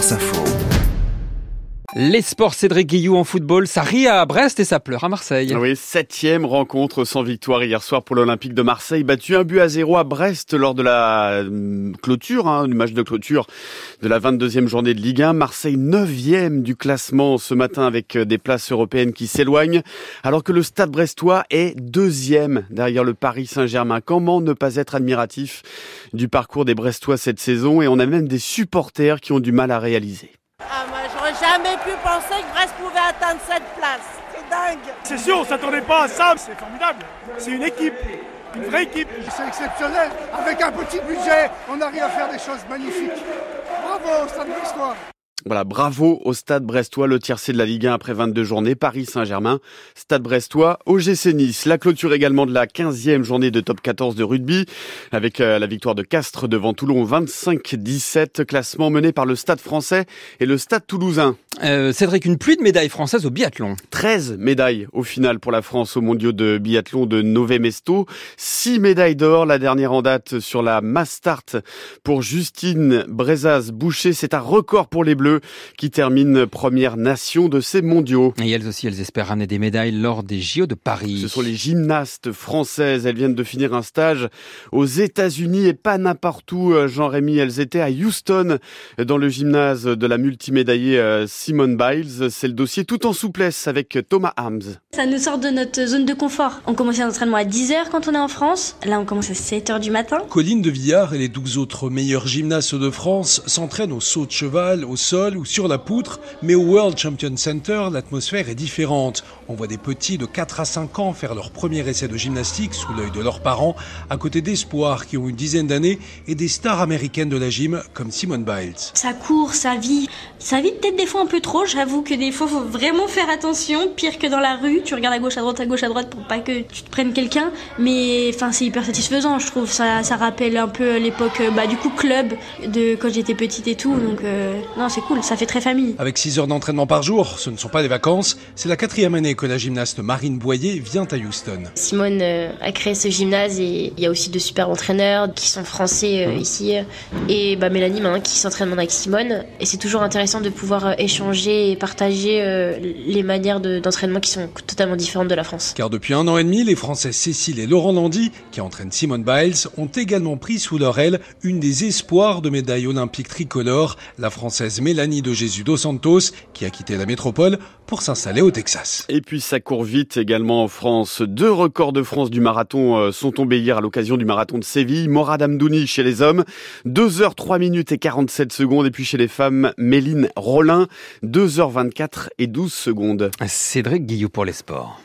France Info. Les sports Cédric Guillou en football, ça rit à Brest et ça pleure à Marseille. Oui, septième rencontre sans victoire hier soir pour l'Olympique de Marseille, battu un but à zéro à Brest lors de la hum, clôture, hein, du match de clôture de la 22e journée de Ligue 1. Marseille neuvième du classement ce matin avec euh, des places européennes qui s'éloignent, alors que le Stade brestois est deuxième derrière le Paris Saint-Germain. Comment ne pas être admiratif du parcours des Brestois cette saison? Et on a même des supporters qui ont du mal à réaliser. Ah, jamais pu penser que Brest pouvait atteindre cette place. C'est dingue. C'est sûr, on s'attendait pas à ça. C'est formidable. C'est une équipe. Une vraie équipe. C'est exceptionnel. Avec un petit budget, on arrive à faire des choses magnifiques. Bravo, Stade Brestois. Voilà, bravo au Stade Brestois, le tiercé de la Ligue 1 après 22 journées, Paris Saint-Germain, Stade Brestois, OGC Nice. La clôture également de la 15e journée de top 14 de rugby, avec euh, la victoire de Castres devant Toulon 25-17, classement mené par le Stade français et le Stade toulousain. Euh, Cédric, une pluie de médailles françaises au biathlon. 13 médailles au final pour la France au mondiaux de biathlon de Nové Mesto. 6 médailles d'or, la dernière en date sur la mass start pour Justine Brezaz-Boucher. C'est un record pour les Bleus qui termine première nation de ces mondiaux. Et elles aussi, elles espèrent ramener des médailles lors des JO de Paris. Ce sont les gymnastes françaises. Elles viennent de finir un stage aux États-Unis et pas n'importe où, euh, Jean-Rémy. Elles étaient à Houston dans le gymnase de la multimédaillée euh, Simone Biles. C'est le dossier tout en souplesse avec Thomas Arms. Ça nous sort de notre zone de confort. On commence l'entraînement à 10h quand on est en France. Là, on commence à 7h du matin. Colline de Villard et les 12 autres meilleurs gymnastes de France s'entraînent au saut de cheval, au sol ou sur la poutre, mais au World Champion Center, l'atmosphère est différente. On voit des petits de 4 à 5 ans faire leur premier essai de gymnastique sous l'œil de leurs parents, à côté d'espoirs qui ont une dizaine d'années et des stars américaines de la gym comme Simone Biles. Ça court, ça vit. Ça vit peut-être des fois un peu trop. J'avoue que des fois, faut vraiment faire attention. Pire que dans la rue, tu regardes à gauche, à droite, à gauche, à droite pour pas que tu te prennes quelqu'un. Mais enfin, c'est hyper satisfaisant, je trouve. Ça, rappelle un peu l'époque, bah, du coup, club de quand j'étais petite et tout. Donc, euh, non, c'est cool. Ça fait très famille. Avec 6 heures d'entraînement par jour, ce ne sont pas des vacances. C'est la quatrième année que la gymnaste Marine Boyer vient à Houston. Simone euh, a créé ce gymnase et il y a aussi de super entraîneurs qui sont français euh, ici. Et bah, Mélanie maintenant qui s'entraîne avec Simone. Et c'est toujours intéressant de pouvoir euh, échanger et partager les manières de- d'entraînement qui sont totalement différentes de la France. Car depuis un an et demi, les Français Cécile et Laurent Landy, qui entraînent Simone Biles, ont également pris sous leur aile une des espoirs de médaille olympique tricolore, la Française Mélanie de Jésus dos Santos, qui a quitté la métropole pour s'installer au Texas. Et puis ça court vite également en France. Deux records de France du marathon euh, sont tombés hier à l'occasion du marathon de Séville. Morad Amdouni chez les hommes, 2 heures 3 minutes et 47 secondes. Et puis chez les femmes, Méline Rollin, 2 heures 24 et 12 secondes. Cédric Guillou pour les sports.